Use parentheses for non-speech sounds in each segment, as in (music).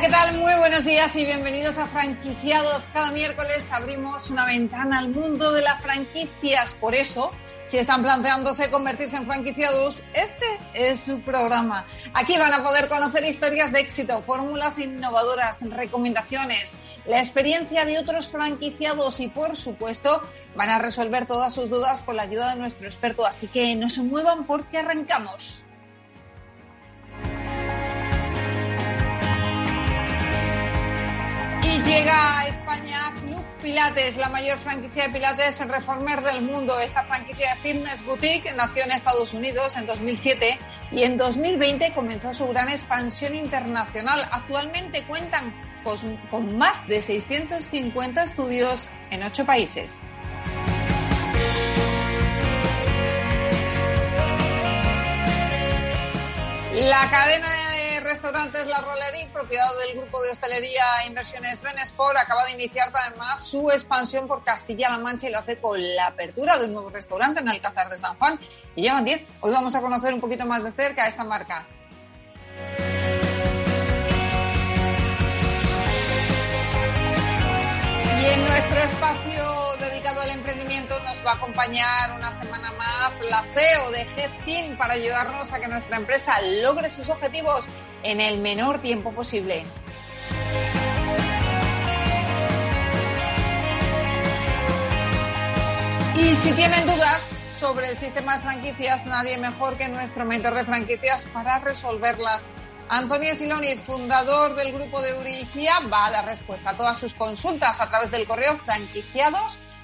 ¿Qué tal? Muy buenos días y bienvenidos a Franquiciados. Cada miércoles abrimos una ventana al mundo de las franquicias. Por eso, si están planteándose convertirse en franquiciados, este es su programa. Aquí van a poder conocer historias de éxito, fórmulas innovadoras, recomendaciones, la experiencia de otros franquiciados y, por supuesto, van a resolver todas sus dudas con la ayuda de nuestro experto. Así que no se muevan porque arrancamos. Llega a España Club Pilates, la mayor franquicia de Pilates en Reformer del mundo. Esta franquicia de Fitness Boutique nació en Estados Unidos en 2007 y en 2020 comenzó su gran expansión internacional. Actualmente cuentan con, con más de 650 estudios en ocho países. La cadena de restaurantes La Rollería, propiedad del grupo de hostelería e Inversiones Benesport, acaba de iniciar además su expansión por Castilla-La Mancha y lo hace con la apertura de un nuevo restaurante en Alcázar de San Juan. Y llevan 10. Hoy vamos a conocer un poquito más de cerca esta marca. Y en nuestro espacio al emprendimiento nos va a acompañar una semana más la CEO de GetFin para ayudarnos a que nuestra empresa logre sus objetivos en el menor tiempo posible. Y si tienen dudas sobre el sistema de franquicias, nadie mejor que nuestro mentor de franquicias para resolverlas. Antonio Siloni, fundador del grupo de Eurigia, va a dar respuesta a todas sus consultas a través del correo franquiciados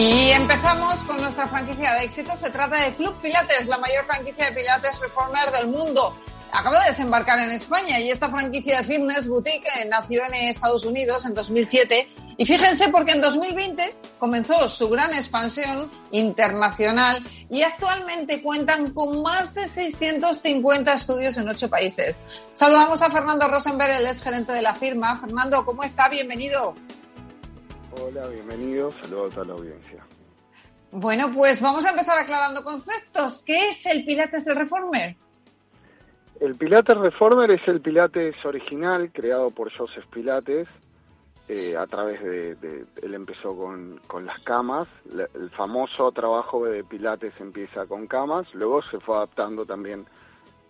Y empezamos con nuestra franquicia de éxito. Se trata de Club Pilates, la mayor franquicia de Pilates Reformer del mundo. Acaba de desembarcar en España y esta franquicia de fitness boutique nació en Estados Unidos en 2007. Y fíjense porque en 2020 comenzó su gran expansión internacional y actualmente cuentan con más de 650 estudios en ocho países. Saludamos a Fernando Rosenberg, el ex gerente de la firma. Fernando, ¿cómo está? Bienvenido. Hola, bienvenido. Saludos a toda la audiencia. Bueno, pues vamos a empezar aclarando conceptos. ¿Qué es el Pilates Reformer? El Pilates Reformer es el Pilates original creado por Joseph Pilates. Eh, a través de, él empezó con, las camas, el famoso trabajo de Pilates empieza con camas, luego se fue adaptando también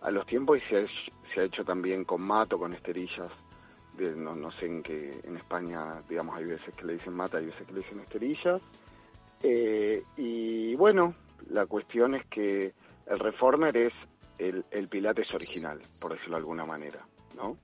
a los tiempos y se ha, se ha hecho también con mato, con esterillas no, no sé en qué, en España, digamos, hay veces que le dicen mata, hay veces que le dicen esterillas. Eh, y bueno, la cuestión es que el Reformer es el, el Pilates original, por decirlo de alguna manera, ¿no?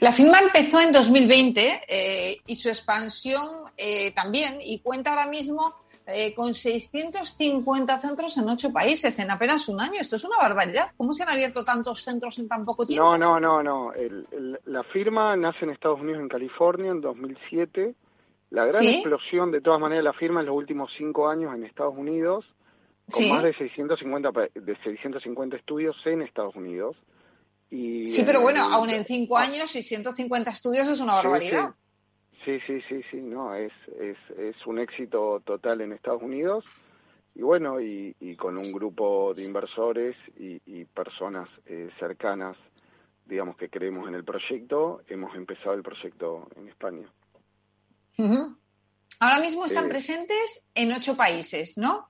La firma empezó en 2020 eh, y su expansión eh, también y cuenta ahora mismo eh, con 650 centros en ocho países en apenas un año. Esto es una barbaridad. ¿Cómo se han abierto tantos centros en tan poco tiempo? No, no, no, no. la firma nace en Estados Unidos, en California, en 2007. La gran explosión, de todas maneras, la firma en los últimos cinco años en Estados Unidos, con más de 650, de 650 estudios en Estados Unidos sí, pero bueno, aún en cinco ah. años y 150 estudios es una barbaridad. Sí, sí, sí, sí, no, es, es, es un éxito total en Estados Unidos y bueno, y, con un grupo de inversores y, personas eh, cercanas, digamos, que creemos en el proyecto, hemos empezado el proyecto en España. Ahora mismo están presentes en ocho países, ¿no?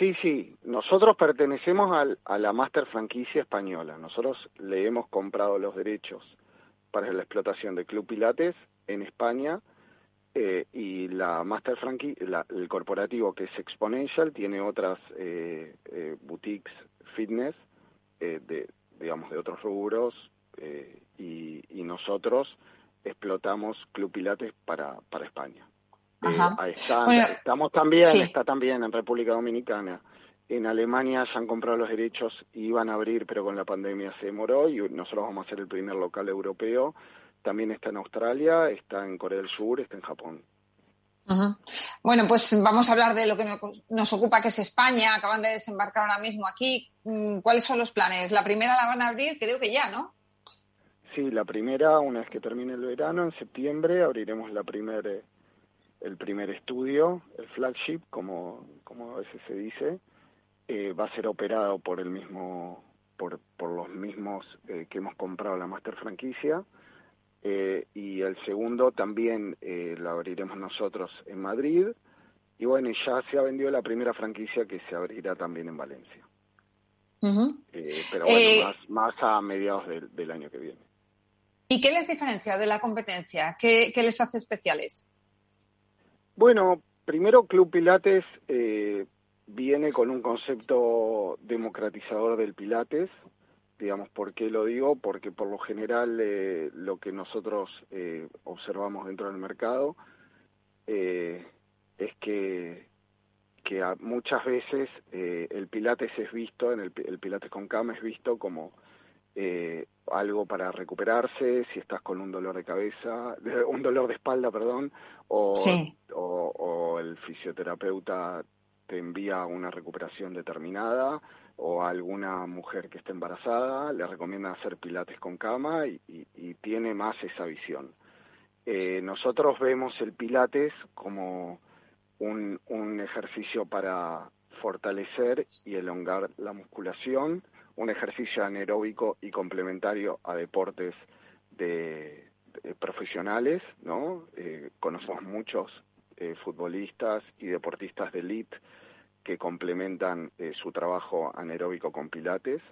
Sí, sí, nosotros pertenecemos al, a la Master Franquicia Española. Nosotros le hemos comprado los derechos para la explotación de Club Pilates en España eh, y la Master Franquicia, el corporativo que es Exponential, tiene otras eh, eh, boutiques fitness de, digamos, de otros rubros y, y nosotros explotamos Club Pilates para, para España. Eh, estamos también, está también en República Dominicana. En Alemania ya han comprado los derechos y iban a abrir, pero con la pandemia se demoró y nosotros vamos a ser el primer local europeo. También está en Australia, está en Corea del Sur, está en Japón. Bueno, pues vamos a hablar de lo que nos ocupa, que es España. Acaban de desembarcar ahora mismo aquí. Mm, ¿Cuáles son los planes? La primera la van a abrir, creo que ya, ¿no? Sí, la primera, una vez que termine el verano, en septiembre, abriremos la primera el primer estudio, el flagship, como, como a veces se dice, eh, va a ser operado por el mismo, por, por los mismos eh, que hemos comprado la master franquicia. Eh, y el segundo también lo abriremos nosotros en Madrid. Y bueno, ya se ha vendido la primera franquicia que se abrirá también en Valencia. pero bueno, más, más, a mediados del año que viene. ¿Y qué les diferencia de la competencia? ¿Qué, qué les hace especiales? Bueno, primero Club Pilates eh, viene con un concepto democratizador del Pilates. Digamos, ¿por qué lo digo? Porque por lo general eh, lo que nosotros eh, observamos dentro del mercado es que, que muchas veces el Pilates es visto, en el, el Pilates con cama es visto como eh, algo para recuperarse, si estás con un dolor de cabeza, (laughs) un dolor de espalda, perdón, o, o, el fisioterapeuta te envía una recuperación determinada, o alguna mujer que esté embarazada le recomienda hacer pilates con cama y, tiene más esa visión. Eh, nosotros vemos el pilates como un, un ejercicio para fortalecer y elongar la musculación, un ejercicio anaeróbico y complementario a deportes de, profesionales, ¿no? Eh, conocemos muchos eh, futbolistas y deportistas de elite que complementan eh, su trabajo anaeróbico con pilates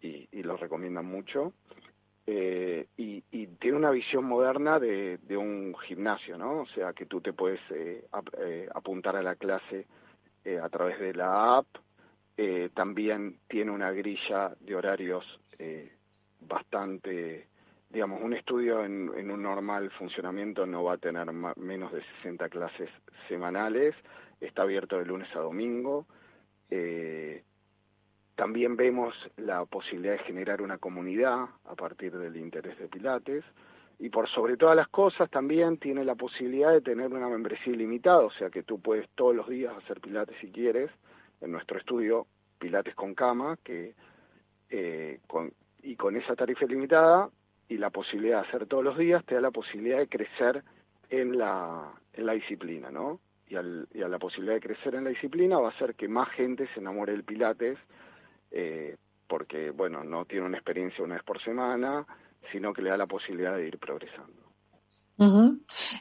y, y los recomiendan mucho. y, tiene una visión moderna de, un gimnasio, ¿no? O sea, que tú te puedes apuntar a la clase a través de la app eh, también tiene una grilla de horarios eh, bastante, digamos, un estudio en, un normal funcionamiento no va a tener menos de 60 clases semanales, está abierto de lunes a domingo. Eh, también vemos la posibilidad de generar una comunidad a partir del interés de Pilates y por sobre todas las cosas también tiene la posibilidad de tener una membresía ilimitada, o sea que tú puedes todos los días hacer Pilates si quieres en nuestro estudio Pilates con cama, que eh, con, y con esa tarifa limitada y la posibilidad de hacer todos los días, te da la posibilidad de crecer en la, en la disciplina, ¿no? Y, al, y a la posibilidad de crecer en la disciplina va a hacer que más gente se enamore del Pilates, eh, porque, bueno, no tiene una experiencia una vez por semana, sino que le da la posibilidad de ir progresando.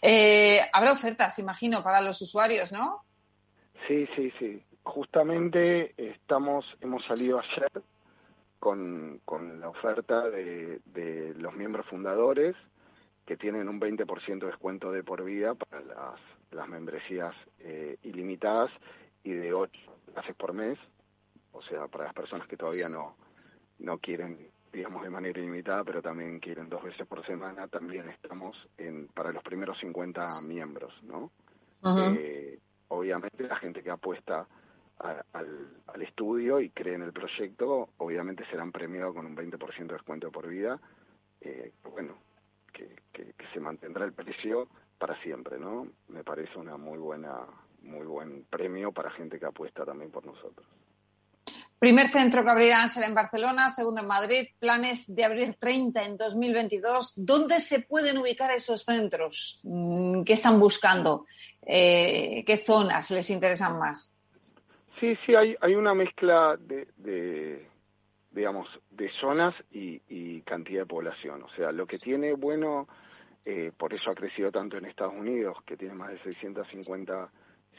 Eh, habrá ofertas, imagino, para los usuarios, ¿no? Sí, sí, sí justamente estamos, hemos salido ayer con, con la oferta de, los miembros fundadores que tienen un 20% de descuento de por vida para las las membresías eh, ilimitadas y de ocho clases por mes, o sea, para las personas que todavía no, no quieren, digamos, de manera ilimitada, pero también quieren dos veces por semana, también estamos en, para los primeros 50 miembros, ¿no? Eh, obviamente la gente que apuesta al, al, estudio y cree en el proyecto, obviamente serán premiados con un 20% de descuento por vida, eh, bueno, que, que, se mantendrá el precio para siempre, ¿no? Me parece una muy buena, muy buen premio para gente que apuesta también por nosotros. Primer centro que abrirán será en Barcelona, segundo en Madrid, planes de abrir 30 en 2022. ¿Dónde se pueden ubicar esos centros? Mm, ¿Qué están buscando? Eh, ¿Qué zonas les interesan más? Sí, sí, hay, hay una mezcla de, digamos, de zonas y, cantidad de población. O sea, lo que tiene bueno, eh, por eso ha crecido tanto en Estados Unidos, que tiene más de 650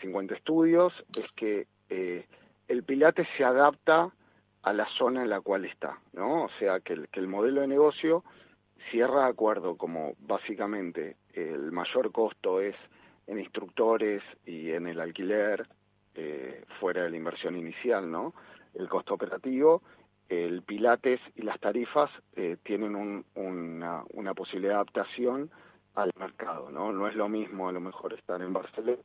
50 estudios, es que eh, el Pilates se adapta a la zona en la cual está, ¿no? O sea, que el, que el modelo de negocio cierra acuerdo como básicamente el mayor costo es en instructores y en el alquiler, eh, fuera de la inversión inicial, ¿no? El costo operativo, el Pilates y las tarifas eh, tienen un, una, una posibilidad de adaptación al mercado, ¿no? No es lo mismo a lo mejor estar en Barcelona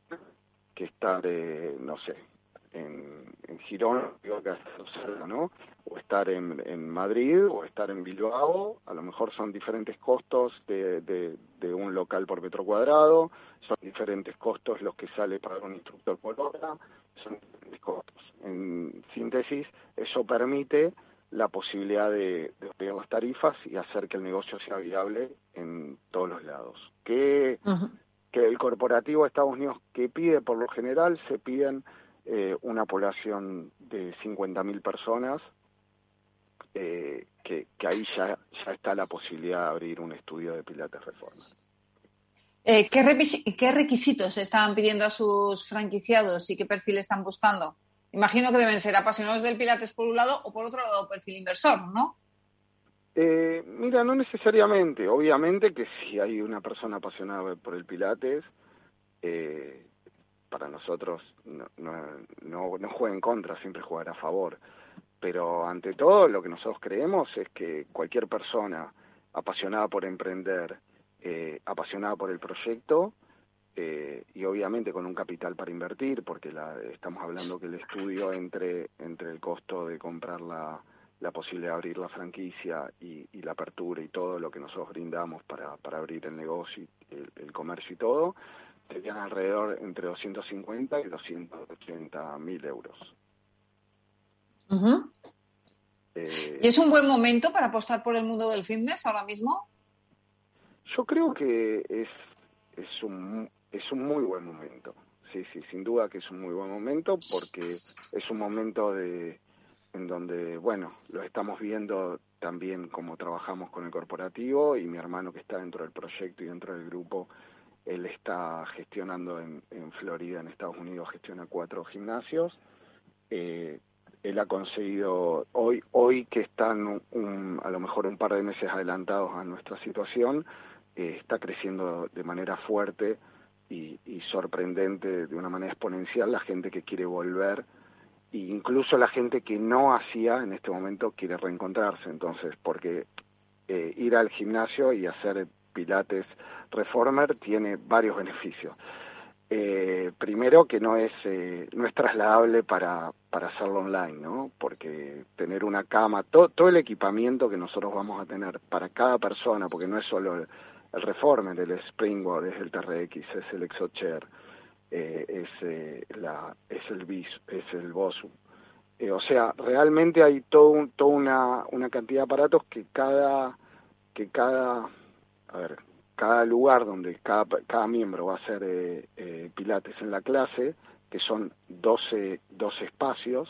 que estar, eh, no sé, en, en Girón, ¿no? O estar en, en, Madrid o estar en Bilbao, a lo mejor son diferentes costos de, de, un local por metro cuadrado, son diferentes costos los que sale para un instructor por hora, son diferentes costos. En síntesis, eso permite la posibilidad de, de las tarifas y hacer que el negocio sea viable en todos los lados. Que, que el corporativo de Estados Unidos que pide por lo general se piden eh, una población de 50.000 personas, eh, que, ahí ya, ya está la posibilidad de abrir un estudio de Pilates Reforma. Eh, ¿qué, ¿Qué requisitos están pidiendo a sus franquiciados y qué perfil están buscando? Imagino que deben ser apasionados del Pilates por un lado o por otro lado perfil inversor, ¿no? Eh, mira, no necesariamente. Obviamente que si hay una persona apasionada por el Pilates, eh, para nosotros no, no, no, juega en contra, siempre jugará a favor. Pero ante todo lo que nosotros creemos es que cualquier persona apasionada por emprender, eh, apasionada por el proyecto eh, y obviamente con un capital para invertir, porque la, estamos hablando que el estudio entre, entre el costo de comprar la, la posibilidad de abrir la franquicia y, y, la apertura y todo lo que nosotros brindamos para, para abrir el negocio, el, el comercio y todo, serían alrededor entre 250 y 280 mil euros. Eh, ¿Y es un buen momento para apostar por el mundo del fitness ahora mismo? Yo creo que es, es, un, es un muy buen momento. Sí, sí, sin duda que es un muy buen momento porque es un momento de en donde, bueno, lo estamos viendo también como trabajamos con el corporativo y mi hermano que está dentro del proyecto y dentro del grupo él está gestionando en, en Florida, en Estados Unidos, gestiona cuatro gimnasios. Eh, él ha conseguido, hoy, hoy que están un, a lo mejor un par de meses adelantados a nuestra situación, eh, está creciendo de manera fuerte y, y, sorprendente, de una manera exponencial, la gente que quiere volver, e incluso la gente que no hacía en este momento quiere reencontrarse, entonces, porque eh, ir al gimnasio y hacer Pilates Reformer tiene varios beneficios. Eh, primero que no es eh, no es trasladable para para hacerlo online, ¿no? Porque tener una cama, todo el equipamiento que nosotros vamos a tener para cada persona, porque no es solo el, Reformer, el Springboard, es el TRX, es el ExoChair, eh, es eh, la es el bis, es el Bosu. Eh, o sea, realmente hay todo toda una una cantidad de aparatos que cada que cada a ver, cada lugar donde cada, cada miembro va a hacer eh, pilates en la clase, que son 12, 12 espacios,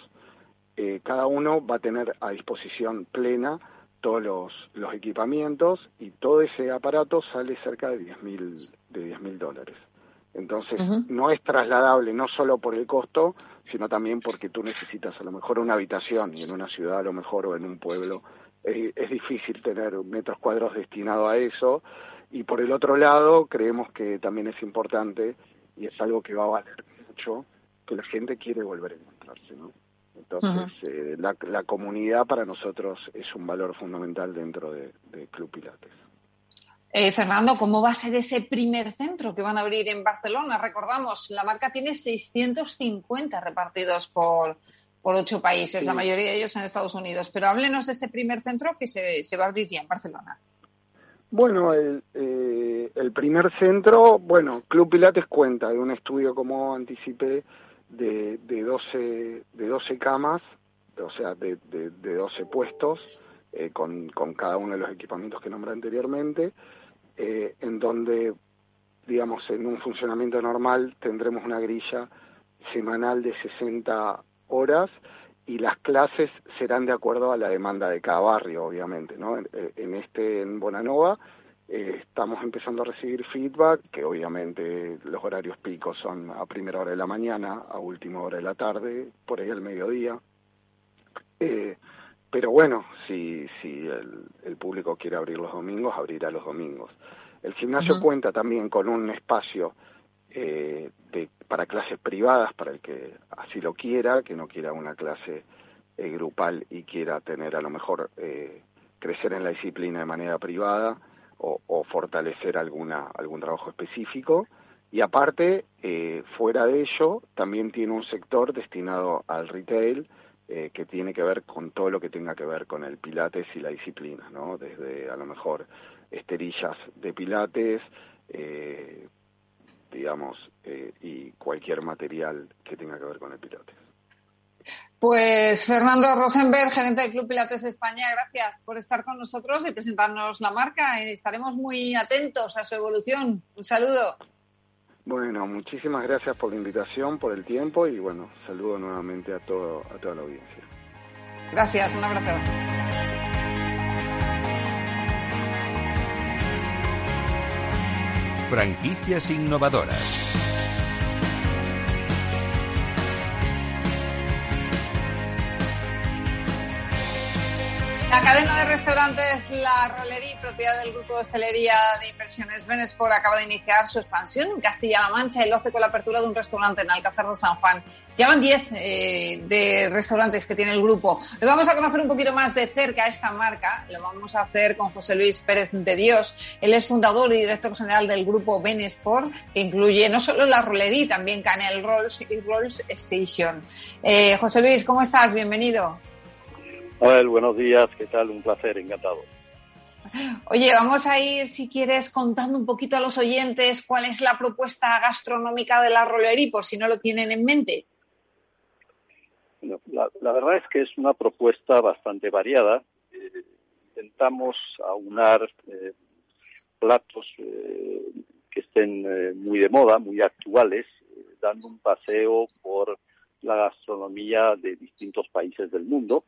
cada uno va a tener a disposición plena todos los, los equipamientos y todo ese aparato sale cerca de 10 mil de 10 mil dólares. Entonces, no es trasladable no solo por el costo, sino también porque tú necesitas a lo mejor una habitación y en una ciudad a lo mejor o en un pueblo es, difícil tener metros cuadrados destinados a eso. Y por el otro lado, creemos que también es importante y es algo que va a valer mucho, que la gente quiere volver a encontrarse, ¿no? Entonces, eh, la, la, comunidad para nosotros es un valor fundamental dentro de, de Club Pilates. Eh, Fernando, ¿cómo va a ser ese primer centro que van a abrir en Barcelona? Recordamos, la marca tiene 650 repartidos por, por ocho países, la mayoría de ellos en Estados Unidos. Pero háblenos de ese primer centro que se, se va a abrir ya en Barcelona. Bueno, el, eh, el primer centro, bueno, Club Pilates cuenta de un estudio, como anticipé, de, de, 12, de 12 camas, o sea, de, de, de 12 puestos, eh, con, con cada uno de los equipamientos que nombré anteriormente, eh, en donde, digamos, en un funcionamiento normal tendremos una grilla semanal de 60 horas y las clases serán de acuerdo a la demanda de cada barrio, obviamente, ¿no? En, en este, en Bonanova, eh, estamos empezando a recibir feedback, que obviamente los horarios picos son a primera hora de la mañana, a última hora de la tarde, por ahí al mediodía. Eh, pero bueno, si, si el, el, público quiere abrir los domingos, abrirá los domingos. El gimnasio uh -huh. cuenta también con un espacio eh, de, para clases privadas, para el que así lo quiera, que no quiera una clase eh, grupal y quiera tener a lo mejor eh, crecer en la disciplina de manera privada o, fortalecer alguna, algún trabajo específico. Y aparte, eh, fuera de ello, también tiene un sector destinado al retail, eh, que tiene que ver con todo lo que tenga que ver con el pilates y la disciplina, ¿no? Desde a lo mejor esterillas de pilates, eh, digamos, eh, y cualquier material que tenga que ver con el pilates. Pues Fernando Rosenberg, gerente del Club Pilates España, gracias por estar con nosotros y presentarnos la marca. Estaremos muy atentos a su evolución. Un saludo. Bueno, muchísimas gracias por la invitación, por el tiempo y bueno, saludo nuevamente a, todo, a toda la audiencia. Gracias, un abrazo. Franquicias innovadoras. La cadena de restaurantes La Rolería, propiedad del grupo de hostelería de inversiones Benesport, acaba de iniciar su expansión en Castilla-La Mancha y lo hace con la apertura de un restaurante en Alcázar de San Juan. Ya van 10 eh, de restaurantes que tiene el grupo. Le vamos a conocer un poquito más de cerca esta marca. Lo vamos a hacer con José Luis Pérez de Dios. Él es fundador y director general del grupo Benesport, que incluye no solo La Rolería, también Canel Rolls y Rolls Station. Eh, José Luis, ¿cómo estás? Bienvenido. Hola, buenos días, ¿qué tal? Un placer, encantado. Oye, vamos a ir, si quieres, contando un poquito a los oyentes cuál es la propuesta gastronómica de la Rolería, por si no lo tienen en mente. La, verdad es que es una propuesta bastante variada. Eh, intentamos aunar eh, platos eh, que estén muy de moda, muy actuales, dando un paseo por la gastronomía de distintos países del mundo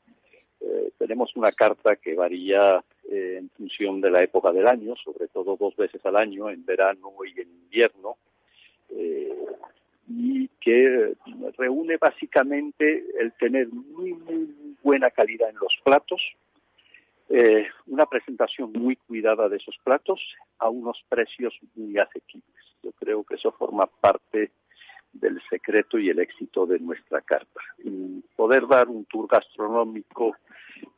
eh, tenemos una carta que varía eh, en función de la época del año, sobre todo dos veces al año, en verano y en invierno, eh, y que reúne básicamente el tener muy, muy buena calidad en los platos, eh, una presentación muy cuidada de esos platos a unos precios muy asequibles. Yo creo que eso forma parte del secreto y el éxito de nuestra carta. Poder dar un tour gastronómico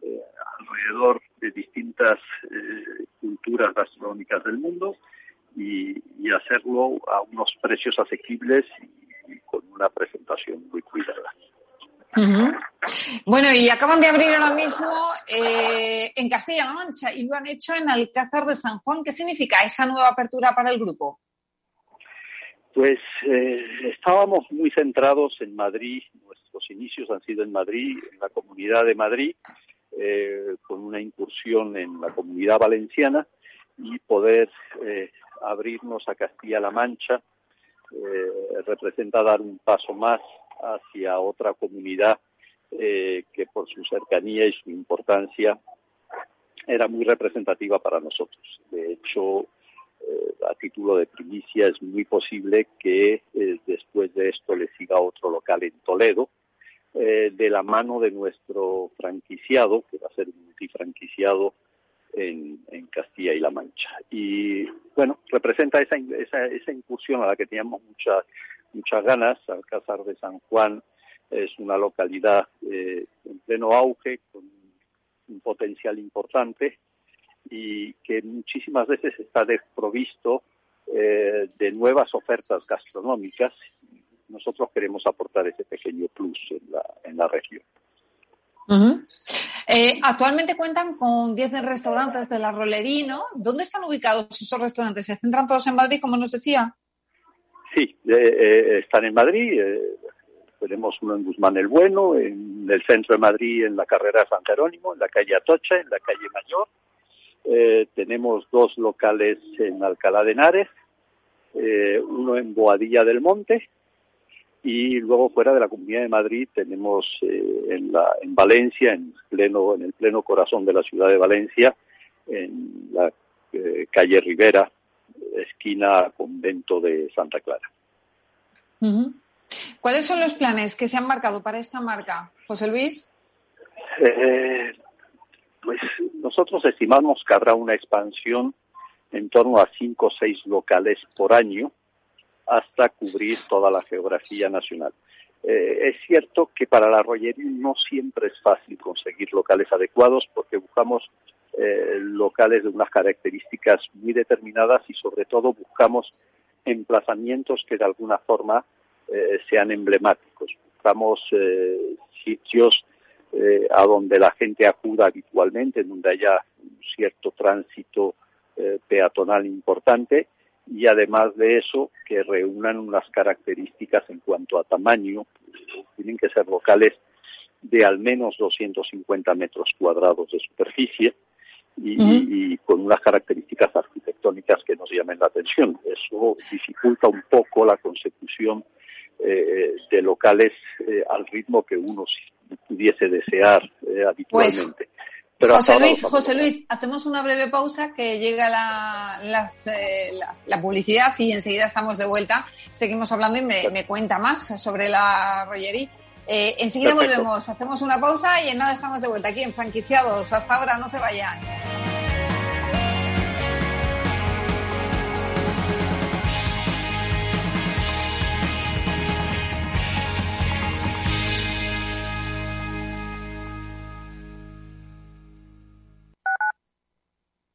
eh, alrededor de distintas eh, culturas gastronómicas del mundo y, y, hacerlo a unos precios asequibles y, y con una presentación muy cuidada. Uh -huh. Bueno, y acaban de abrir ahora mismo eh, en Castilla-La Mancha y lo han hecho en Alcázar de San Juan. ¿Qué significa esa nueva apertura para el grupo? Pues eh, estábamos muy centrados en Madrid, nuestros inicios han sido en Madrid, en la comunidad de Madrid, eh, con una incursión en la comunidad valenciana y poder eh, abrirnos a Castilla-La Mancha eh, representa dar un paso más hacia otra comunidad eh, que por su cercanía y su importancia era muy representativa para nosotros. De hecho, eh, a título de primicia, es muy posible que después de esto le siga otro local en Toledo, eh, de la mano de nuestro franquiciado, que va a ser multifranquiciado en, Castilla y La Mancha. Y bueno, representa esa, esa, esa incursión a la que teníamos muchas muchas ganas. Alcázar de San Juan es una localidad eh, en pleno auge, con un potencial importante y que muchísimas veces está desprovisto eh, de nuevas ofertas gastronómicas. Nosotros queremos aportar ese pequeño plus en la, en la región. Eh, actualmente cuentan con 10 restaurantes de la Rolerino. ¿Dónde están ubicados esos restaurantes? ¿Se centran todos en Madrid, como nos decía? Sí, eh, están en Madrid. tenemos uno en Guzmán el Bueno, en el centro de Madrid, en la carrera San Jerónimo, en la calle Atocha, en la calle Mayor, eh, tenemos dos locales en Alcalá de Henares, eh, uno en Boadilla del Monte y luego fuera de la Comunidad de Madrid tenemos eh, en, la, en Valencia, en, pleno, en el pleno corazón de la ciudad de Valencia, en la calle Rivera, esquina convento de Santa Clara. ¿Cuáles son los planes que se han marcado para esta marca, José Luis? pues nosotros estimamos que habrá una expansión en torno a cinco o seis locales por año hasta cubrir toda la geografía nacional. Eh, es cierto que para la rollería no siempre es fácil conseguir locales adecuados porque buscamos eh, locales de unas características muy determinadas y sobre todo buscamos emplazamientos que de alguna forma eh, sean emblemáticos. Buscamos sitios a donde la gente acuda habitualmente, donde haya un cierto tránsito peatonal importante y además de eso que reúnan unas características en cuanto a tamaño, tienen que ser locales de al menos 250 metros cuadrados de superficie y, con unas características arquitectónicas que nos llamen la atención. Eso dificulta un poco la consecución eh, de locales al ritmo que uno pudiese desear eh, habitualmente. Pues, José Luis, José Luis, hacemos una breve pausa que llega la, eh, la publicidad y enseguida estamos de vuelta. Seguimos hablando y me, cuenta más sobre la rollería. Eh, enseguida volvemos, hacemos una pausa y en nada estamos de vuelta aquí en Franquiciados. Hasta ahora, no se vayan.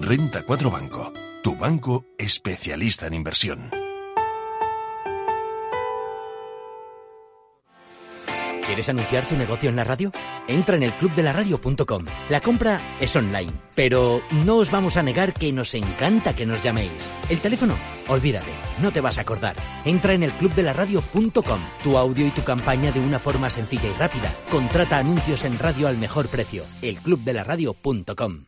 Renta 4 Banco, tu banco especialista en inversión. ¿Quieres anunciar tu negocio en la radio? Entra en el clubdelaradio.com. La compra es online, pero no os vamos a negar que nos encanta que nos llaméis. El teléfono, olvídate, no te vas a acordar. Entra en el clubdelaradio.com. Tu audio y tu campaña de una forma sencilla y rápida. Contrata anuncios en radio al mejor precio. elclubdelaradio.com.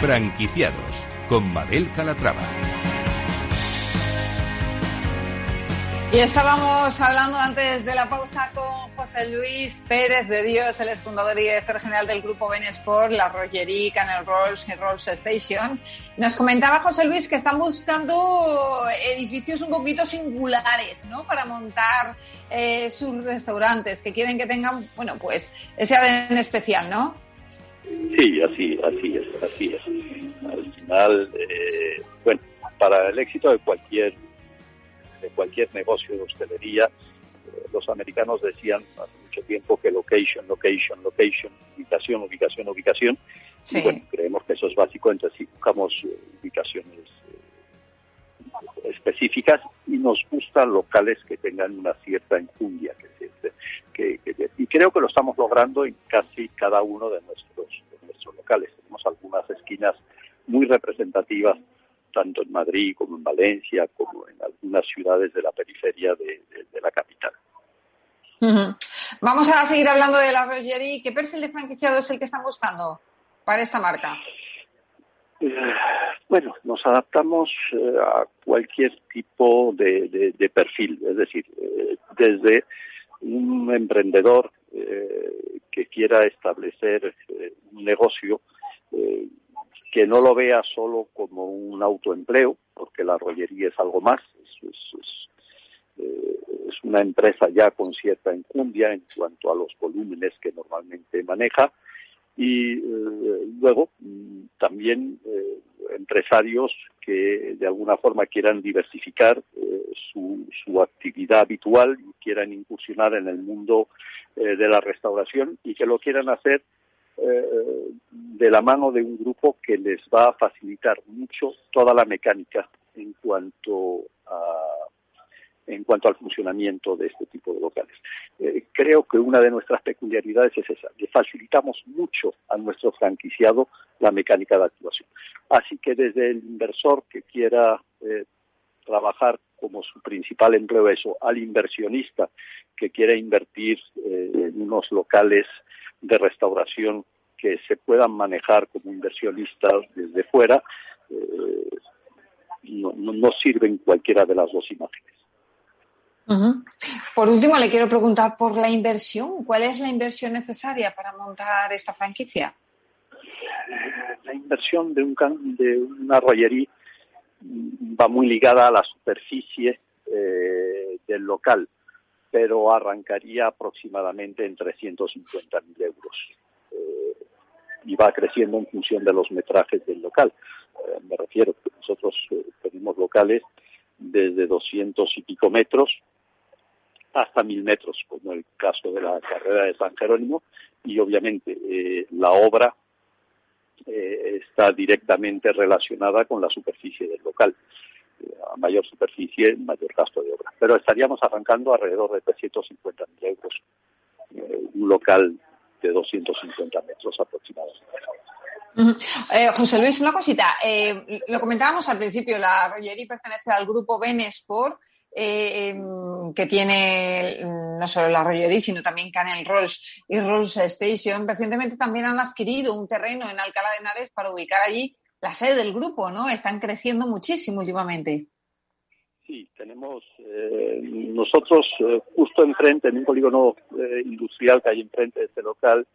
Franquiciados con Mabel Calatrava. Y estábamos hablando antes de la pausa con José Luis Pérez de Dios, el fundador y director general del grupo Benesport, la Rogerie, Canal Rolls y Rolls Station. Nos comentaba José Luis que están buscando edificios un poquito singulares, ¿no? Para montar eh, sus restaurantes, que quieren que tengan, bueno, pues ese ADN especial, ¿no? Sí, así, así es, así es. Al final, eh, bueno, para el éxito de cualquier de cualquier negocio de hostelería. Eh, los americanos decían hace mucho tiempo que location, location, location, ubicación, ubicación, ubicación. Y bueno, creemos que eso es básico, entonces si buscamos eh, ubicaciones eh, específicas y nos gustan locales que tengan una cierta enjundia. Que, y creo que lo estamos logrando en casi cada uno de nuestros, de nuestros locales. Tenemos algunas esquinas muy representativas tanto en Madrid como en Valencia, como en algunas ciudades de la periferia de, la capital. Vamos a seguir hablando de la Rogerie. ¿Qué perfil de franquiciado es el que están buscando para esta marca? Eh, bueno, nos adaptamos eh, a cualquier tipo de, perfil, es decir, eh, desde un emprendedor que quiera establecer un negocio que no lo vea solo como un autoempleo, porque la rollería es algo más, es, eh, una empresa ya con cierta enjundia en cuanto a los volúmenes que normalmente maneja, y eh, luego también eh, empresarios que de alguna forma quieran diversificar su, su, actividad habitual y quieran incursionar en el mundo de la restauración y que lo quieran hacer eh, de la mano de un grupo que les va a facilitar mucho toda la mecánica en cuanto a en cuanto al funcionamiento de este tipo de locales. Eh, creo que una de nuestras peculiaridades es esa, le facilitamos mucho a nuestro franquiciado la mecánica de actuación. Así que desde el inversor que quiera eh, trabajar como su principal empleo eso, al inversionista que quiera invertir en unos locales de restauración que se puedan manejar como inversionistas desde fuera, eh, no, sirven cualquiera de las dos imágenes. Por último, le quiero preguntar por la inversión. ¿Cuál es la inversión necesaria para montar esta franquicia? La inversión de, un de una rollería va muy ligada a la superficie eh, del local pero arrancaría aproximadamente en 350.000 euros. Eh, y va creciendo en función de los metrajes del local. Eh, me refiero que nosotros eh, tenemos locales desde 200 y pico metros hasta 1000 metros, como el caso de la carrera de San Jerónimo, y obviamente la obra está directamente relacionada con la superficie del local a mayor superficie, mayor gasto de obra. Pero estaríamos arrancando alrededor de 350.000 euros, eh, un local de 250 metros aproximadamente. Eh, José Luis, una cosita. Eh, lo comentábamos al principio, la Rollería pertenece al grupo Benesport, em, que tiene no solo la Rollería, sino también Canel Rolls y Rolls Station. Recientemente también han adquirido un terreno en Alcalá de Henares para ubicar allí la sede del grupo, ¿no? Están creciendo muchísimo últimamente. Sí, tenemos eh, nosotros eh, justo enfrente, en un polígono eh, industrial que hay enfrente de este local,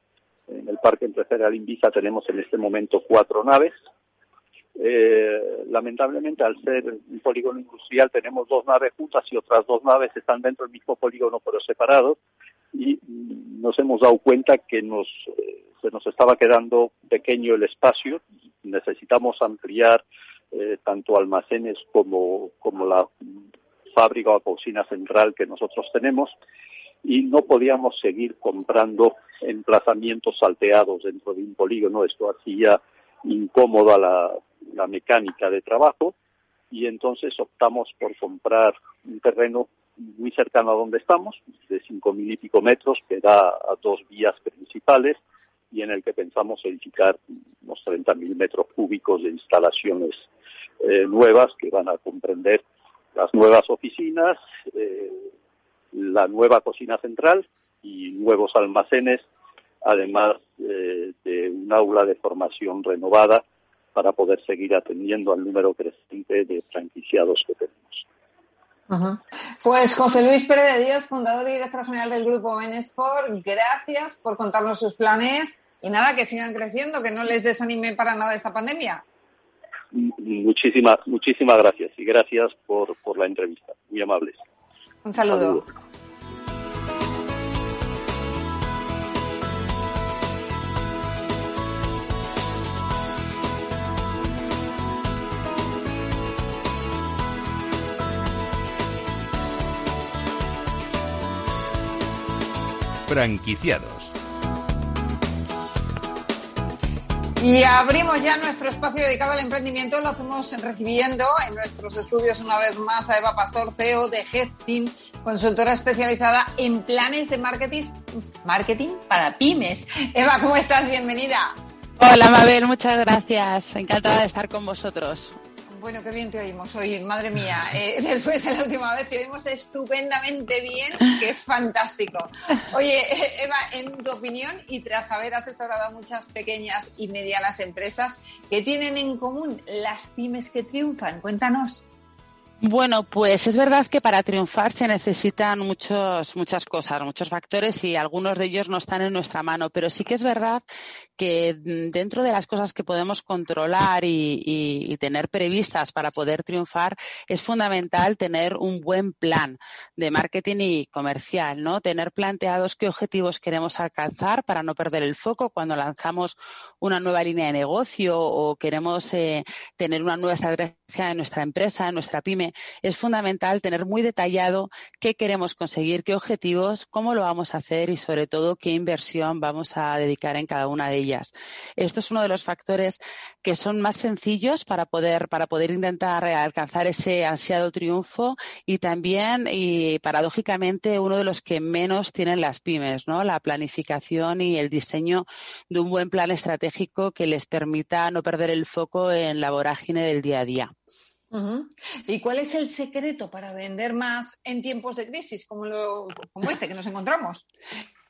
en el Parque Empresarial Invisa, tenemos en este momento cuatro naves. Lamentablemente, al ser un polígono industrial, tenemos dos naves juntas y otras dos naves están dentro del mismo polígono pero separados. Y nos hemos dado cuenta que nos, se nos estaba quedando pequeño el espacio. Necesitamos ampliar eh, tanto almacenes como, como la fábrica o cocina central que nosotros tenemos. Y no podíamos seguir comprando emplazamientos salteados dentro de un polígono. Esto hacía incómoda la, la mecánica de trabajo y entonces optamos por comprar un terreno muy cercano a donde estamos, de cinco mil y pico metros, que da a dos vías principales, y en el que pensamos edificar unos 30.000 metros cúbicos de instalaciones eh, nuevas que van a comprender las nuevas oficinas, eh, la nueva cocina central y nuevos almacenes, además eh, de un aula de formación renovada para poder seguir atendiendo al número creciente de franquiciados que tenemos. Pues José Luis Pérez de Dios, fundador y director general del grupo Benesport, gracias por contarnos sus planes y nada, que sigan creciendo, que no les desanime para nada esta pandemia. Muchísimas, muchísimas gracias y gracias por, por la entrevista. Muy amables. Un saludo. Franquiciados. Y abrimos ya nuestro espacio dedicado al emprendimiento. Lo hacemos recibiendo en nuestros estudios una vez más a Eva Pastor, CEO de Headteam, consultora especializada en planes de marketing, marketing para pymes. Eva, ¿cómo estás? Bienvenida. Hola, Mabel, muchas gracias. Encantada de estar con vosotros. Bueno, qué bien te oímos hoy, madre mía. Eh, (laughs) después de la última vez te oímos estupendamente bien, que es fantástico. Oye, (laughs) Eva, en tu opinión y tras haber asesorado a muchas pequeñas y medianas empresas, ¿qué tienen en común las pymes que triunfan? Cuéntanos. Bueno, pues es verdad que para triunfar se necesitan muchos, muchas cosas, muchos factores y algunos de ellos no están en nuestra mano, pero sí que es verdad que dentro de las cosas que podemos controlar y, tener previstas para poder triunfar es fundamental tener un buen plan de marketing y comercial, ¿no? Tener planteados qué objetivos queremos alcanzar para no perder el foco cuando lanzamos una nueva línea de negocio o queremos eh, tener una nueva estrategia en nuestra empresa, en nuestra pyme. Es fundamental tener muy detallado qué queremos conseguir, qué objetivos, cómo lo vamos a hacer y sobre todo qué inversión vamos a dedicar en cada una de ellas esto es uno de los factores que son más sencillos para poder, para poder intentar alcanzar ese ansiado triunfo y también, y paradójicamente, uno de los que menos tienen las pymes, ¿no? La planificación y el diseño de un buen plan estratégico que les permita no perder el foco en la vorágine del día a día. ¿Y cuál es el secreto para vender más en tiempos de crisis como, como este que nos encontramos?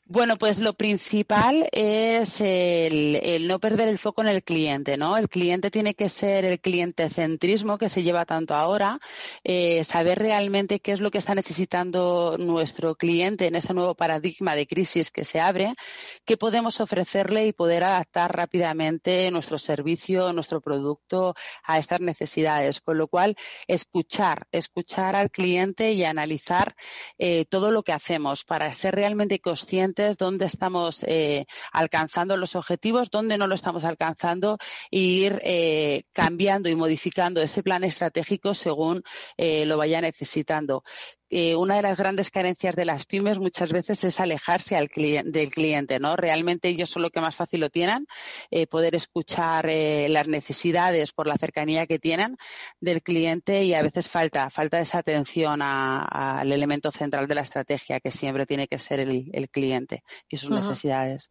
Bueno, pues lo principal es el, no perder el foco en el cliente, ¿no? El cliente tiene que ser el cliente centrismo que se lleva tanto ahora, eh, saber realmente qué es lo que está necesitando nuestro cliente en ese nuevo paradigma de crisis que se abre, qué podemos ofrecerle y poder adaptar rápidamente nuestro servicio, nuestro producto a estas necesidades. Con lo cual, escuchar, escuchar al cliente y analizar eh, todo lo que hacemos para ser realmente conscientes dónde estamos eh, alcanzando los objetivos, dónde no lo estamos alcanzando e ir eh, cambiando y modificando ese plan estratégico según eh, lo vaya necesitando. Una de las grandes carencias de las pymes muchas veces es alejarse al del cliente, ¿no? Realmente ellos son lo que más fácil lo tienen, poder escuchar las necesidades por la cercanía que tienen del cliente y a veces falta, falta esa atención al elemento central de la estrategia que siempre tiene que ser el cliente y sus necesidades.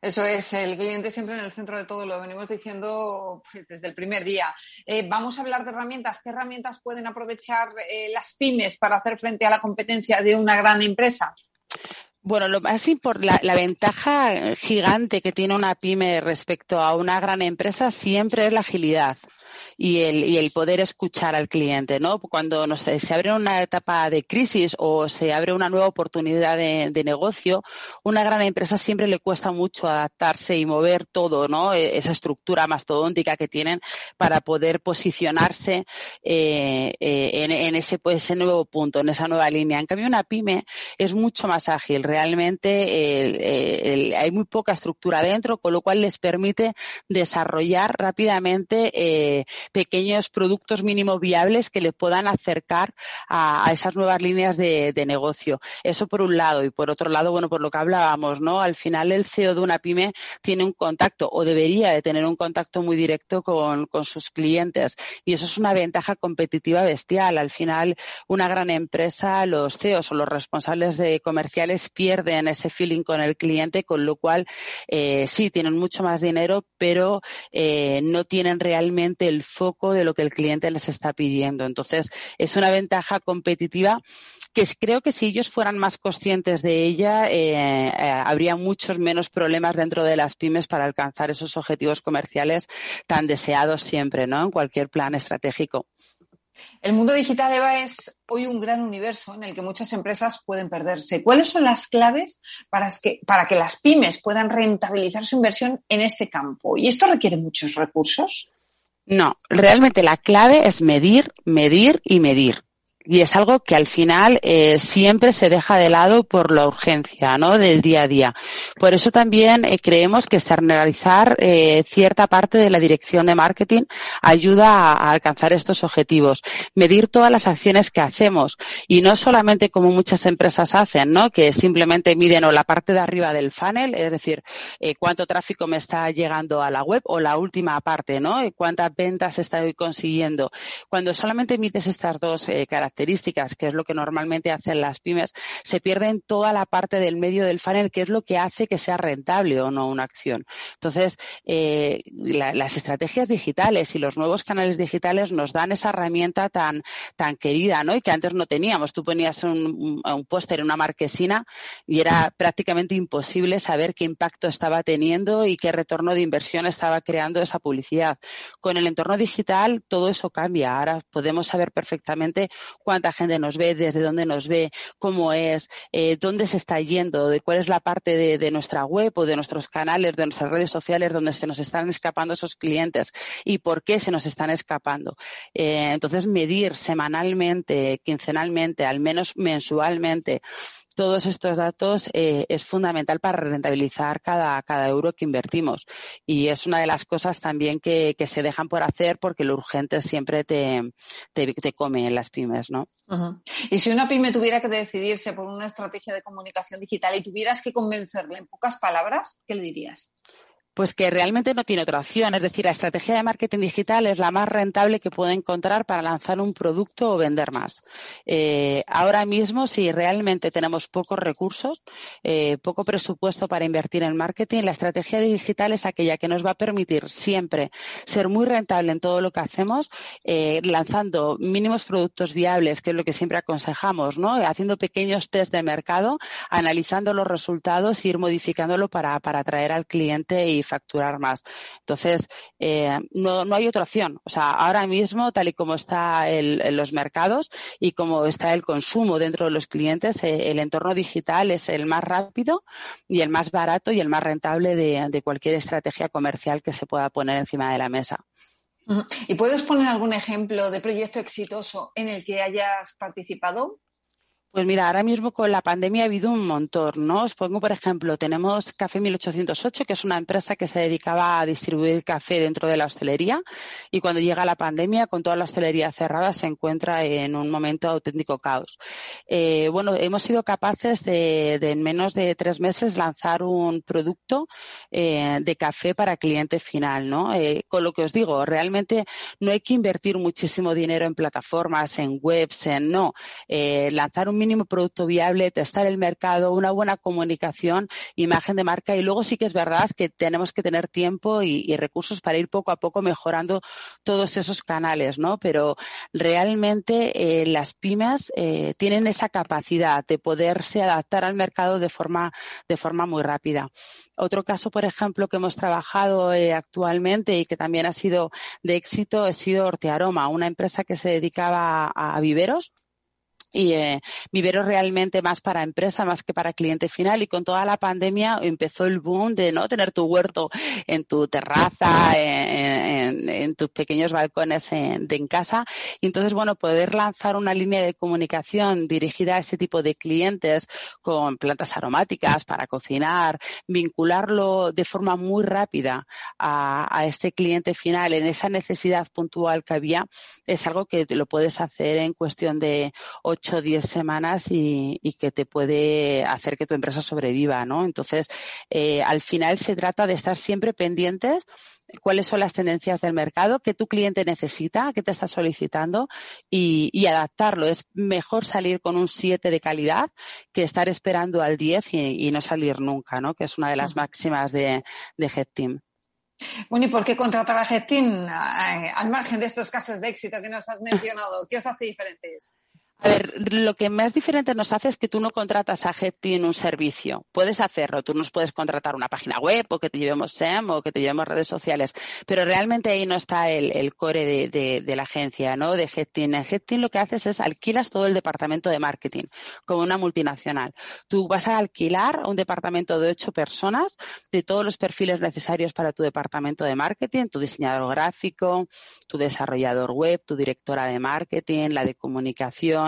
Eso es, el cliente siempre en el centro de todo, lo venimos diciendo pues, desde el primer día. Eh, vamos a hablar de herramientas. ¿Qué herramientas pueden aprovechar eh, las pymes para hacer frente a la competencia de una gran empresa? Bueno, lo más importante, la, ventaja gigante que tiene una pyme respecto a una gran empresa siempre es la agilidad y el, y el poder escuchar al cliente, ¿no? Cuando no sé, se abre una etapa de crisis o se abre una nueva oportunidad de, de negocio, una gran empresa siempre le cuesta mucho adaptarse y mover todo, ¿no? E, esa estructura mastodóntica que tienen para poder posicionarse eh, eh, en, en, ese, pues, ese nuevo punto, en esa nueva línea. En cambio, una pyme es mucho más ágil. Realmente hay muy poca estructura dentro, con lo cual les permite desarrollar rápidamente eh, pequeños productos mínimo viables que le puedan acercar a, esas nuevas líneas de, negocio. Eso por un lado. Y por otro lado, bueno, por lo que hablábamos, ¿no? Al final el CEO de una pyme tiene un contacto o debería de tener un contacto muy directo con, sus clientes. Y eso es una ventaja competitiva bestial. Al final, una gran empresa, los CEOs o los responsables de comerciales pierden ese feeling con el cliente, con lo cual eh, sí tienen mucho más dinero, pero eh, no tienen realmente el foco de lo que el cliente les está pidiendo. Entonces, es una ventaja competitiva que creo que si ellos fueran más conscientes de ella, eh, eh, habría muchos menos problemas dentro de las pymes para alcanzar esos objetivos comerciales tan deseados siempre, ¿no? En cualquier plan estratégico. El mundo digital, Eva, es hoy un gran universo en el que muchas empresas pueden perderse. ¿Cuáles son las claves para que, para que las pymes puedan rentabilizar su inversión en este campo? ¿Y esto requiere muchos recursos? No, realmente la clave es medir, medir y medir y es algo que al final eh, siempre se deja de lado por la urgencia ¿no? del día a día. Por eso también eh, creemos que externalizar eh, cierta parte de la dirección de marketing ayuda a, alcanzar estos objetivos. Medir todas las acciones que hacemos y no solamente como muchas empresas hacen, ¿no? que simplemente miden o la parte de arriba del funnel, es decir, cuánto tráfico me está llegando a la web o la última parte, ¿no? cuántas ventas estoy consiguiendo. Cuando solamente mides estas dos características, características, que es lo que normalmente hacen las pymes, se pierden toda la parte del medio del funnel, que es lo que hace que sea rentable o no una acción. Entonces, eh, las estrategias digitales y los nuevos canales digitales nos dan esa herramienta tan, tan querida, ¿no? Y que antes no teníamos. Tú ponías un, un póster en una marquesina y era prácticamente imposible saber qué impacto estaba teniendo y qué retorno de inversión estaba creando esa publicidad. Con el entorno digital todo eso cambia. Ahora podemos saber perfectamente cuánta gente nos ve, desde dónde nos ve, cómo es, eh, dónde se está yendo, de cuál es la parte de, nuestra web o de nuestros canales, de nuestras redes sociales donde se nos están escapando esos clientes y por qué se nos están escapando. Eh, entonces, medir semanalmente, quincenalmente, al menos mensualmente, todos estos datos eh, es fundamental para rentabilizar cada, cada euro que invertimos. Y es una de las cosas también que, que se dejan por hacer porque lo urgente siempre te, te, come en las pymes, ¿no? Y si una pyme tuviera que decidirse por una estrategia de comunicación digital y tuvieras que convencerle en pocas palabras, ¿qué le dirías? Pues que realmente no tiene otra opción. Es decir, la estrategia de marketing digital es la más rentable que puede encontrar para lanzar un producto o vender más. Eh, ahora mismo, si realmente tenemos pocos recursos, eh, poco presupuesto para invertir en marketing, la estrategia digital es aquella que nos va a permitir siempre ser muy rentable en todo lo que hacemos, eh, lanzando mínimos productos viables, que es lo que siempre aconsejamos, ¿no? Haciendo pequeños test de mercado, analizando los resultados e ir modificándolo para, para atraer al cliente y facturar más. Entonces, eh, no, no, hay otra opción. O sea, ahora mismo, tal y como está el, en los mercados y como está el consumo dentro de los clientes, eh, el entorno digital es el más rápido y el más barato y el más rentable de cualquier estrategia comercial que se pueda poner encima de la mesa. ¿Y puedes poner algún ejemplo de proyecto exitoso en el que hayas participado? Pues mira, ahora mismo con la pandemia ha habido un montón, ¿no? Os pongo, por ejemplo, tenemos Café 1808, que es una empresa que se dedicaba a distribuir café dentro de la hostelería y cuando llega la pandemia, con toda la hostelería cerrada, se encuentra en un momento auténtico caos. Eh, bueno, hemos sido capaces de, en menos de tres meses lanzar un producto eh, de café para cliente final, ¿no? Eh, con lo que os digo, realmente no hay que invertir muchísimo dinero en plataformas, en webs, en no. lanzar un mínimo producto viable, testar el mercado, una buena comunicación, imagen de marca y luego sí que es verdad que tenemos que tener tiempo y, recursos para ir poco a poco mejorando todos esos canales, ¿no? Pero realmente eh, las pymes eh, tienen esa capacidad de poderse adaptar al mercado de forma, de forma muy rápida. Otro caso, por ejemplo, que hemos trabajado eh, actualmente y que también ha sido de éxito ha sido Ortearoma, una empresa que se dedicaba a viveros y eh, viveros realmente más para empresa más que para cliente final. Y con toda la pandemia empezó el boom de no tener tu huerto en tu terraza en, tus pequeños balcones en, en casa. Y entonces bueno poder lanzar una línea de comunicación dirigida a ese tipo de clientes con plantas aromáticas para cocinar vincularlo de forma muy rápida a, a este cliente final en esa necesidad puntual que había es algo que lo puedes hacer en cuestión de ocho o 10 semanas y, que te puede hacer que tu empresa sobreviva, ¿no? Entonces, eh, al final se trata de estar siempre pendientes cuáles son las tendencias del mercado, qué tu cliente necesita, qué te está solicitando y, adaptarlo. Es mejor salir con un 7 de calidad que estar esperando al 10 y, no salir nunca, ¿no? Que es una de las máximas de, de Head Team. Bueno, ¿y por qué contratar a Gestin eh, al margen de estos casos de éxito que nos has mencionado? ¿Qué os hace diferentes? A ver, lo que más diferente nos hace es que tú no contratas a en un servicio. Puedes hacerlo, tú nos puedes contratar una página web o que te llevemos SEM o que te llevemos redes sociales, pero realmente ahí no está el, core de, la agencia, ¿no? De Headteam. En Headteam lo que haces es alquilas todo el departamento de marketing, como una multinacional. Tú vas a alquilar un departamento de ocho personas de todos los perfiles necesarios para tu departamento de marketing, tu diseñador gráfico, tu desarrollador web, tu directora de marketing, la de comunicación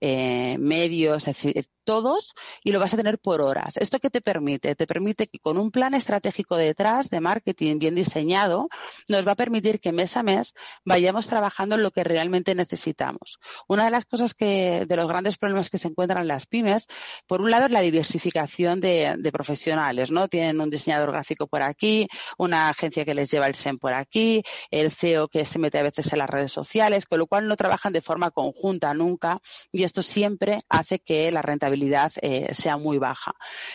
eh, medios, es decir, todos y lo vas a tener por horas. ¿Esto qué te permite? Te permite que con un plan estratégico detrás de marketing bien diseñado, nos va a permitir que mes a mes vayamos trabajando en lo que realmente necesitamos. Una de las cosas que, de los grandes problemas que se encuentran en las pymes, por un lado es la diversificación de, profesionales, ¿no? Tienen un diseñador gráfico por aquí, una agencia que les lleva el SEM por aquí, el CEO que se mete a veces en las redes sociales, con lo cual no trabajan de forma conjunta nunca y esto siempre hace que la rentabilidad eh, sea muy baja.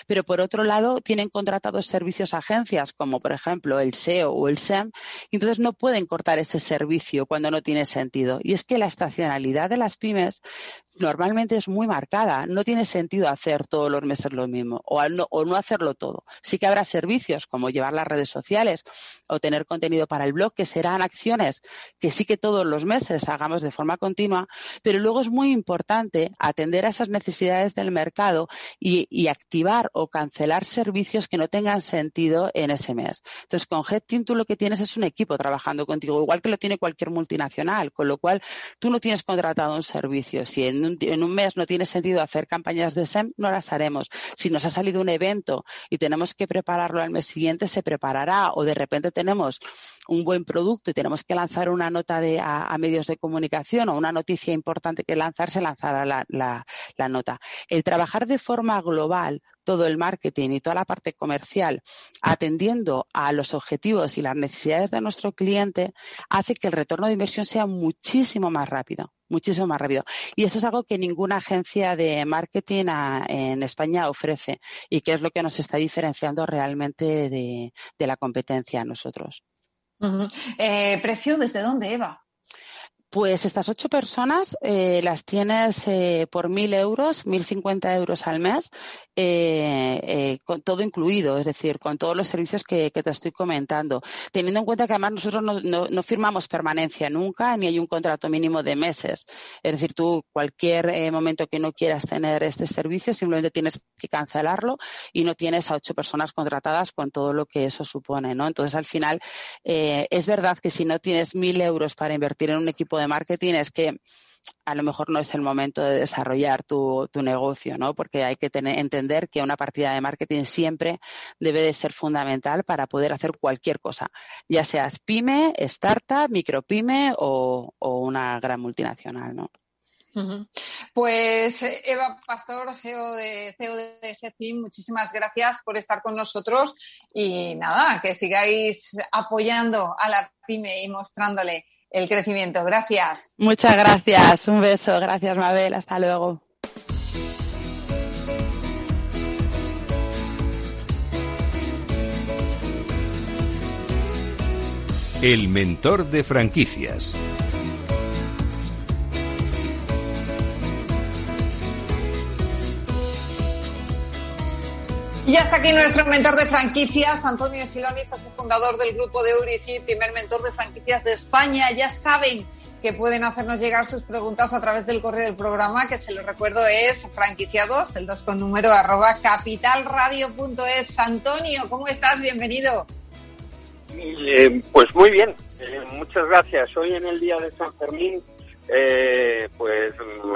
Pero por otro lado, tienen contratados servicios agencias como por ejemplo el SEO o el SEM y entonces no pueden cortar ese servicio cuando no tiene sentido. Y es que la estacionalidad de las pymes normalmente es muy marcada. No tiene sentido hacer todos los meses lo mismo o no, o no hacerlo todo. Sí que habrá servicios como llevar las redes sociales o tener contenido para el blog, que serán acciones que sí que todos los meses hagamos de forma continua, pero luego es muy importante atender a esas necesidades del mercado y, activar o cancelar servicios que no tengan sentido en ese mes. Entonces, con HeadTeam tú lo que tienes es un equipo trabajando contigo, igual que lo tiene cualquier multinacional, con lo cual tú no tienes contratado un servicio. Si en en un, mes no tiene sentido hacer campañas de SEM, no las haremos. Si nos ha salido un evento y tenemos que prepararlo al mes siguiente, se preparará. O de repente tenemos un buen producto y tenemos que lanzar una nota a, medios de comunicación o una noticia importante que lanzar, se lanzará la nota. El trabajar de forma global todo el marketing y toda la parte comercial atendiendo a los objetivos y las necesidades de nuestro cliente hace que el retorno de inversión sea muchísimo más rápido, muchísimo más rápido. Y eso es algo que ninguna agencia de marketing en España ofrece y que es lo que nos está diferenciando realmente de, la competencia a nosotros. Eh, ¿Precio desde dónde, Eva? Pues estas ocho personas eh, las tienes eh, por mil euros, mil cincuenta euros al mes, eh, con todo incluido, es decir, con todos los servicios que, te estoy comentando. Teniendo en cuenta que además nosotros no, firmamos permanencia nunca, ni hay un contrato mínimo de meses. Es decir, tú cualquier momento que no quieras tener este servicio, simplemente tienes que cancelarlo y no tienes a ocho personas contratadas con todo lo que eso supone, ¿no? Entonces, al final, es verdad que si no tienes mil euros para invertir en un equipo de marketing es que a lo mejor no es el momento de desarrollar tu, negocio, ¿no? Porque hay que tener, entender que una partida de marketing siempre debe de ser fundamental para poder hacer cualquier cosa, ya seas pyme, startup, micropyme o, o una gran multinacional, ¿no? Pues Eva Pastor, CEO de, CEO de muchísimas gracias por estar con nosotros y nada, que sigáis apoyando a la pyme y mostrándole el crecimiento. Gracias. Muchas gracias. Un beso. Gracias, Mabel. Hasta luego. El mentor de franquicias. Y hasta aquí nuestro mentor de franquicias, Antonio Siloni, socio fundador del grupo de Eurici, primer mentor de franquicias de España. Ya saben que pueden hacernos llegar sus preguntas a través del correo del programa, que se lo recuerdo es franquiciados, el 2 con número arroba capitalradio.es. Antonio, ¿cómo estás? Bienvenido. Eh, pues muy bien, eh, muchas gracias. Hoy en el día de San Fermín, eh, pues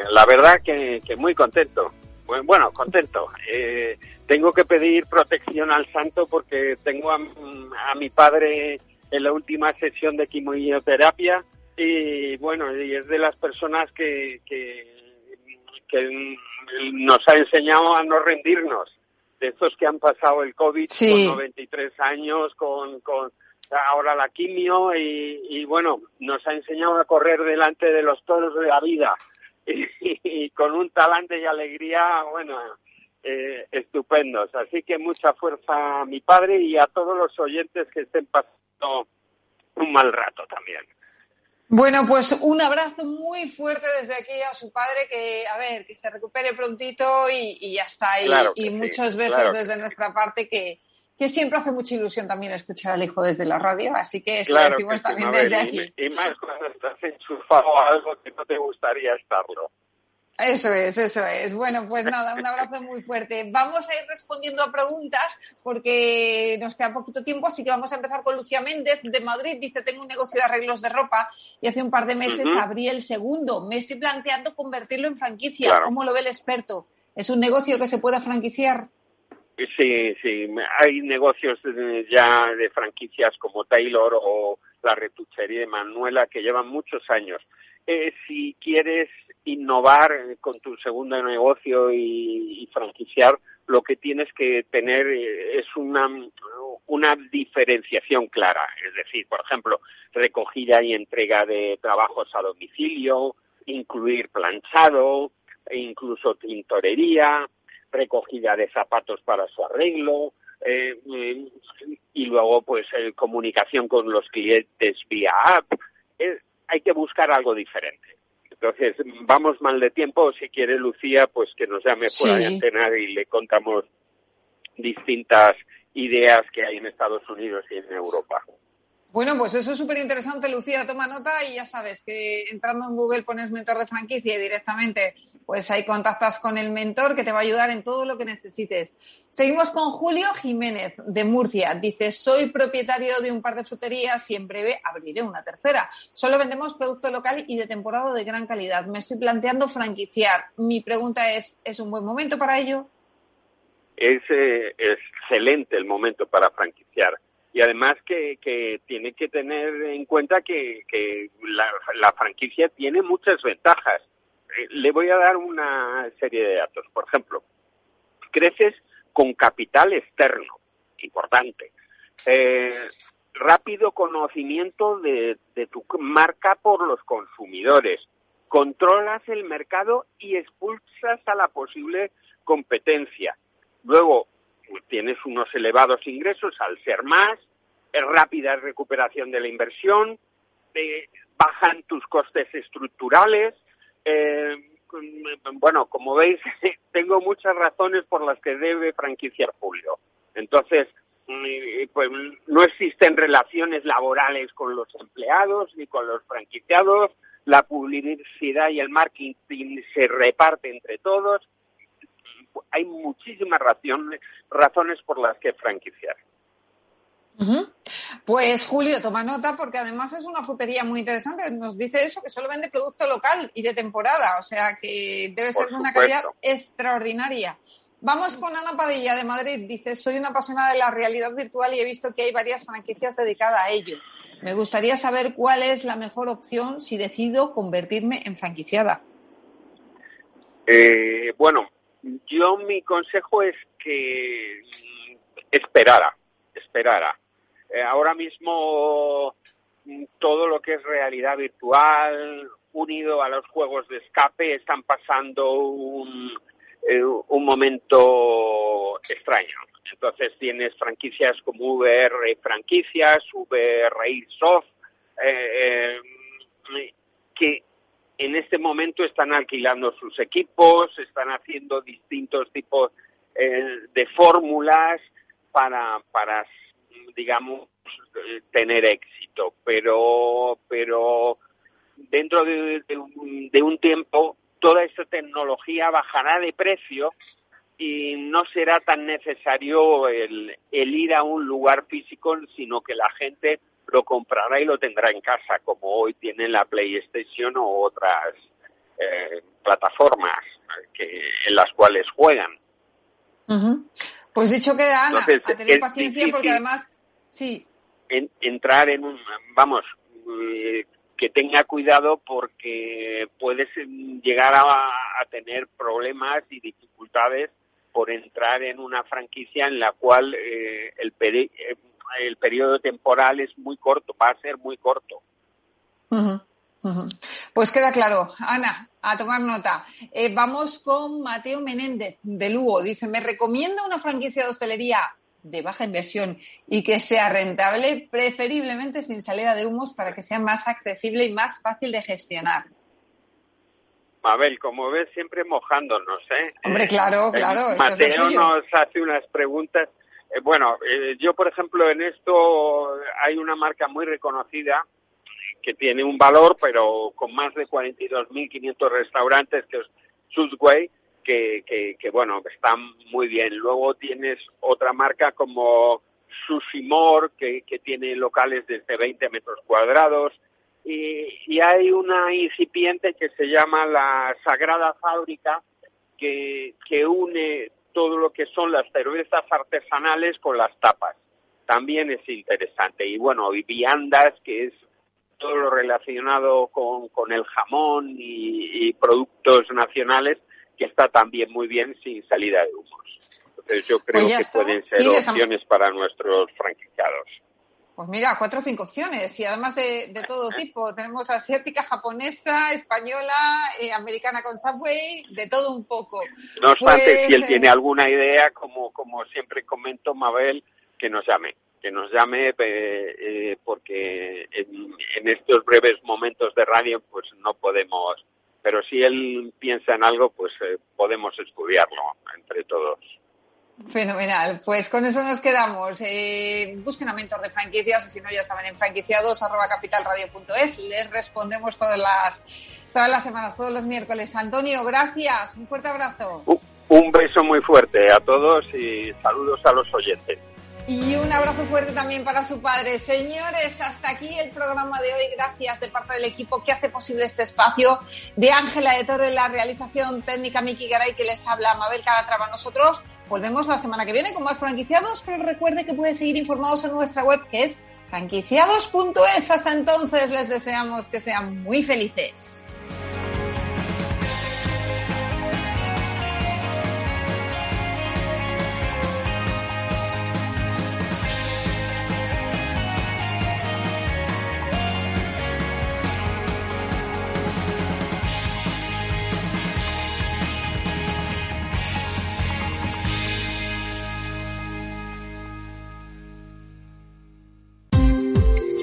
la verdad que, que muy contento. Bueno, contento. Eh, tengo que pedir protección al santo porque tengo a, mi padre en la última sesión de quimioterapia y bueno, y es de las personas que, que, nos ha enseñado a no rendirnos, de estos que han pasado el COVID con 93 años, con, con ahora la quimio y, y, bueno, nos ha enseñado a correr delante de los toros de la vida. (laughs) Y con un talante y alegría, bueno, eh, estupendos. Así que mucha fuerza a mi padre y a todos los oyentes que estén pasando un mal rato también. Bueno, pues un abrazo muy fuerte desde aquí a su padre, que a ver, que se recupere prontito y, ya está. y, muchos besos desde nuestra parte que, que siempre hace mucha ilusión también escuchar al hijo desde la radio, así que eso lo decimos también desde aquí. Y, más cuando estás enchufado a algo que no te gustaría estarlo. Eso es, eso es. Bueno, pues (laughs) nada, un abrazo muy fuerte. Vamos a ir respondiendo a preguntas porque nos queda poquito tiempo, así que vamos a empezar con Lucía Méndez de Madrid. Dice, tengo un negocio de arreglos de ropa y hace un par de meses abrí el segundo. Me estoy planteando convertirlo en franquicia. ¿Cómo lo ve el experto? ¿Es un negocio que se pueda franquiciar? Sí, sí. Hay negocios ya de franquicias como Taylor o la retuchería de Manuela que llevan muchos años. Eh, si quieres innovar con tu segundo negocio y, franquiciar, lo que tienes que tener eh, es una, una diferenciación clara. Es decir, por ejemplo, recogida y entrega de trabajos a domicilio, incluir planchado, e incluso tintorería, recogida de zapatos para su arreglo, eh, y luego pues comunicación con los clientes vía app. hay que buscar algo diferente. Entonces, vamos mal de tiempo. Si quiere Lucía, pues que nos llame fuera de antena y le contamos distintas ideas que hay en Estados Unidos y en Europa. Bueno, pues eso es súper interesante, Lucía. Toma nota y ya sabes que entrando en Google pones mentor de franquicia y directamente pues ahí contactas con el mentor que te va a ayudar en todo lo que necesites. Seguimos con Julio Jiménez de Murcia. Dice, soy propietario de un par de fruterías y en breve abriré una tercera. Solo vendemos producto local y de temporada de gran calidad. Me estoy planteando franquiciar. Mi pregunta es, ¿es un buen momento para ello? Es eh, excelente el momento para franquiciar y además que, tiene que tener en cuenta que, la, franquicia tiene muchas ventajas. Eh, le voy a dar una serie de datos. Por ejemplo, creces con capital externo, importante. Eh, rápido conocimiento de, tu marca por los consumidores. Controlas el mercado y expulsas a la posible competencia. Luego, tienes unos elevados ingresos al ser más, rápida recuperación de la inversión, bajan tus costes estructurales. Eh, bueno, como veis, (laughs) tengo muchas razones por las que debe franquiciar Julio. Entonces, mm, pues no existen relaciones laborales con los empleados ni con los franquiciados, la publicidad y el marketing se reparte entre todos hay muchísimas razones, razones por las que franquiciar. Pues Julio, toma nota porque además es una frutería muy interesante. Nos dice eso, que solo vende producto local y de temporada, o sea que debe ser de una calidad extraordinaria. Vamos con Ana Padilla de Madrid. Dice, soy una apasionada de la realidad virtual y he visto que hay varias franquicias dedicadas a ello. Me gustaría saber cuál es la mejor opción si decido convertirme en franquiciada. Eh, bueno, yo mi consejo es que esperara, esperara. Eh, ahora mismo mm, todo lo que es realidad virtual unido a los juegos de escape están pasando un, eh, momento extraño. Entonces tienes franquicias como VR franquicias, VR Soft, eh, que en este momento están alquilando sus equipos, están haciendo distintos tipos eh, de fórmulas para, para, digamos, tener éxito. Pero, pero dentro de, un, tiempo toda esta tecnología bajará de precio y no será tan necesario el, el ir a un lugar físico, sino que la gente lo comprará y lo tendrá en casa, como hoy tiene la PlayStation o otras eh, plataformas que, en las cuales juegan. Pues dicho que Ana, a tener paciencia porque además, sí. entrar en un, vamos, eh, que tenga cuidado porque puedes llegar a, tener problemas y dificultades por entrar en una franquicia en la cual eh, el, el periodo temporal es muy corto, va a ser muy corto. Pues queda claro. Ana, a tomar nota. Eh, vamos con Mateo Menéndez de Lugo. Dice, me recomienda una franquicia de hostelería de baja inversión y que sea rentable, preferiblemente sin salida de humos para que sea más accesible y más fácil de gestionar. Mabel, como ves, siempre mojándonos, ¿eh? Hombre, claro, claro. Mateo nos hace unas preguntas. Eh, bueno, eh, yo, por ejemplo, en esto hay una marca muy reconocida que tiene un valor, pero con más de 42.500 restaurantes, que es Subway, que, que, que, bueno, están muy bien. Luego tienes otra marca como Sushimor, que, que tiene locales desde 20 metros cuadrados. Y, y, hay una incipiente que se llama la Sagrada Fábrica, que, que une todo lo que son las cervezas artesanales con las tapas. También es interesante. Y bueno, y viandas, que es todo lo relacionado con, con el jamón y productos nacionales, que está también muy bien sin salida de humos. Entonces yo creo Pues que está. pueden ser Sí, opciones para nuestros franquiciados. Pues mira, cuatro o cinco opciones y además de, de todo tipo. Tenemos asiática, japonesa, española, eh, americana con Subway, de todo un poco. No obstante, Pues, si él eh, tiene alguna idea, como, como siempre comento, Mabel, que nos llame. Que nos llame eh, eh, porque en, en estos breves momentos de radio pues no podemos, pero si él piensa en algo pues eh, podemos estudiarlo entre todos. Fenomenal. Pues con eso nos quedamos. Eh, busquen a mentor de franquicias y si no, ya saben, en franquiciados arroba capitalradio.es. Les respondemos todas las, todas las semanas, todos los miércoles. Antonio, gracias. Un fuerte abrazo. Un beso muy fuerte a todos y saludos a los oyentes. Y un abrazo fuerte también para su padre. Señores, hasta aquí el programa de hoy. Gracias de parte del equipo que hace posible este espacio. De Ángela de Toro en la realización técnica, Miki Garay, que les habla, Mabel Calatrava. Nosotros volvemos la semana que viene con más franquiciados, pero recuerde que puede seguir informados en nuestra web, que es franquiciados.es. Hasta entonces, les deseamos que sean muy felices.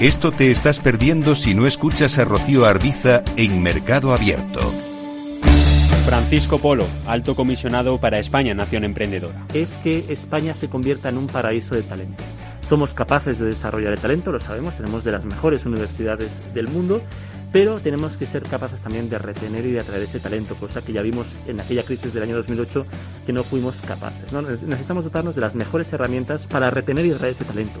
Esto te estás perdiendo si no escuchas a Rocío Arbiza en Mercado Abierto. Francisco Polo, alto comisionado para España Nación Emprendedora. es que España se convierta en un paraíso de talento. Somos capaces de desarrollar el talento, lo sabemos, tenemos de las mejores universidades del mundo, pero tenemos que ser capaces también de retener y de atraer ese talento, cosa que ya vimos en aquella crisis del año 2008 que no fuimos capaces. ¿no? Necesitamos dotarnos de las mejores herramientas para retener y atraer ese talento.